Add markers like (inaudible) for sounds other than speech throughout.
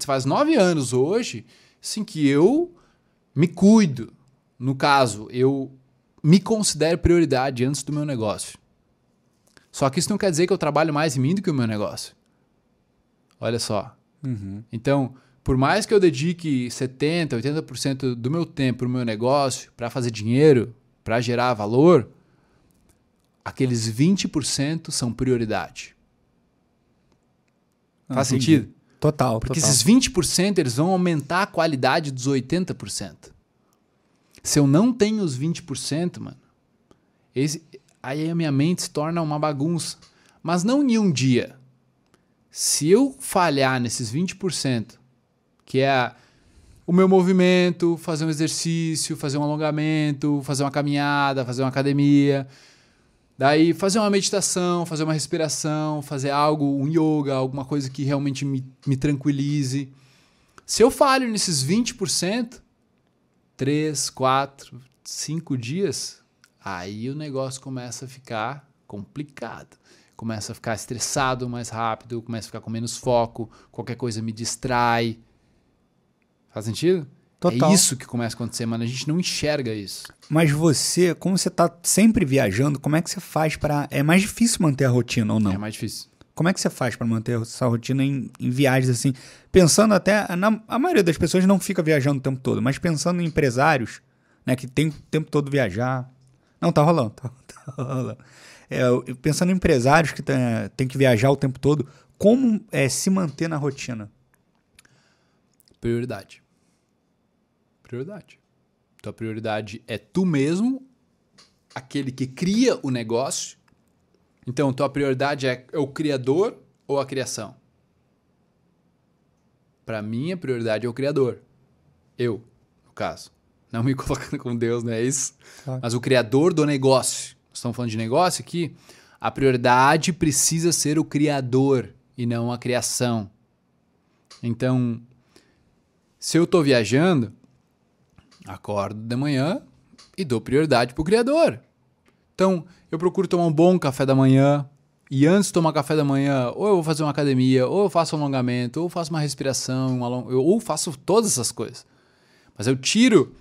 faz nove anos hoje, assim, que eu me cuido. No caso, eu me considero prioridade antes do meu negócio. Só que isso não quer dizer que eu trabalho mais em mim do que o meu negócio. Olha só. Uhum. Então, por mais que eu dedique 70%, 80% do meu tempo para o meu negócio, para fazer dinheiro, para gerar valor, aqueles 20% são prioridade. Ah, Faz entendi. sentido? Total, Porque total. esses 20% eles vão aumentar a qualidade dos 80%. Se eu não tenho os 20%, mano, esse, aí a minha mente se torna uma bagunça. Mas não em um dia. Se eu falhar nesses 20%, que é a- o meu movimento, fazer um exercício, fazer um alongamento, fazer uma caminhada, fazer uma academia, Daí fazer uma meditação, fazer uma respiração, fazer algo, um yoga, alguma coisa que realmente me, me tranquilize. Se eu falho nesses 20%, 3, 4, 5 dias, aí o negócio começa a ficar complicado. Começa a ficar estressado mais rápido, começa a ficar com menos foco, qualquer coisa me distrai. Faz sentido? Total. É isso que começa a acontecer, mano. A gente não enxerga isso. Mas você, como você tá sempre viajando, como é que você faz para É mais difícil manter a rotina ou não? É mais difícil. Como é que você faz para manter essa rotina em, em viagens assim? Pensando até. Na, a maioria das pessoas não fica viajando o tempo todo, mas pensando em empresários, né, que tem o tempo todo viajar. Não, tá rolando. (laughs) Tá, tá rolando. É, pensando em empresários que tem, tem que viajar o tempo todo, como é, se manter na rotina? Prioridade. Prioridade. Tua prioridade é tu mesmo, aquele que cria o negócio. Então, tua prioridade é o criador ou a criação? Para mim, a prioridade é o criador. Eu, no caso. Não me (laughs) colocando com Deus, não é isso? Claro. Mas o criador do negócio. Nós estamos falando de negócio aqui. A prioridade precisa ser o criador e não a criação. Então, se eu estou viajando, acordo de manhã e dou prioridade pro criador. Então, eu procuro tomar um bom café da manhã. E antes de tomar café da manhã, ou eu vou fazer uma academia, ou eu faço um alongamento, ou faço uma respiração, ou faço todas essas coisas. Mas eu tiro,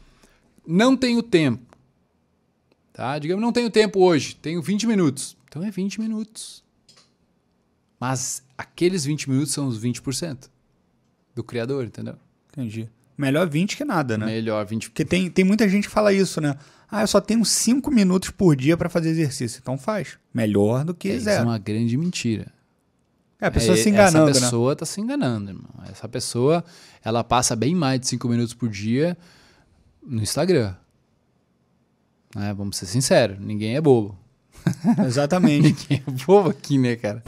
não tenho tempo. Tá? Digamos, não tenho tempo hoje, tenho 20 minutos. Então é 20 minutos. Mas aqueles 20 minutos são os 20% do criador, entendeu? Entendi. Melhor 20 que nada, né? Melhor 20%. Porque tem, tem muita gente que fala isso, né? Ah, eu só tenho 5 minutos por dia para fazer exercício. Então faz. Melhor do que Isso é zero. uma grande mentira. É, a pessoa É, se enganando, Essa né? pessoa tá se enganando, irmão. Essa pessoa, ela passa bem mais de 5 minutos por dia no Instagram. É, vamos ser sinceros, ninguém é bobo. (laughs) Exatamente. Ninguém é bobo aqui, né, cara?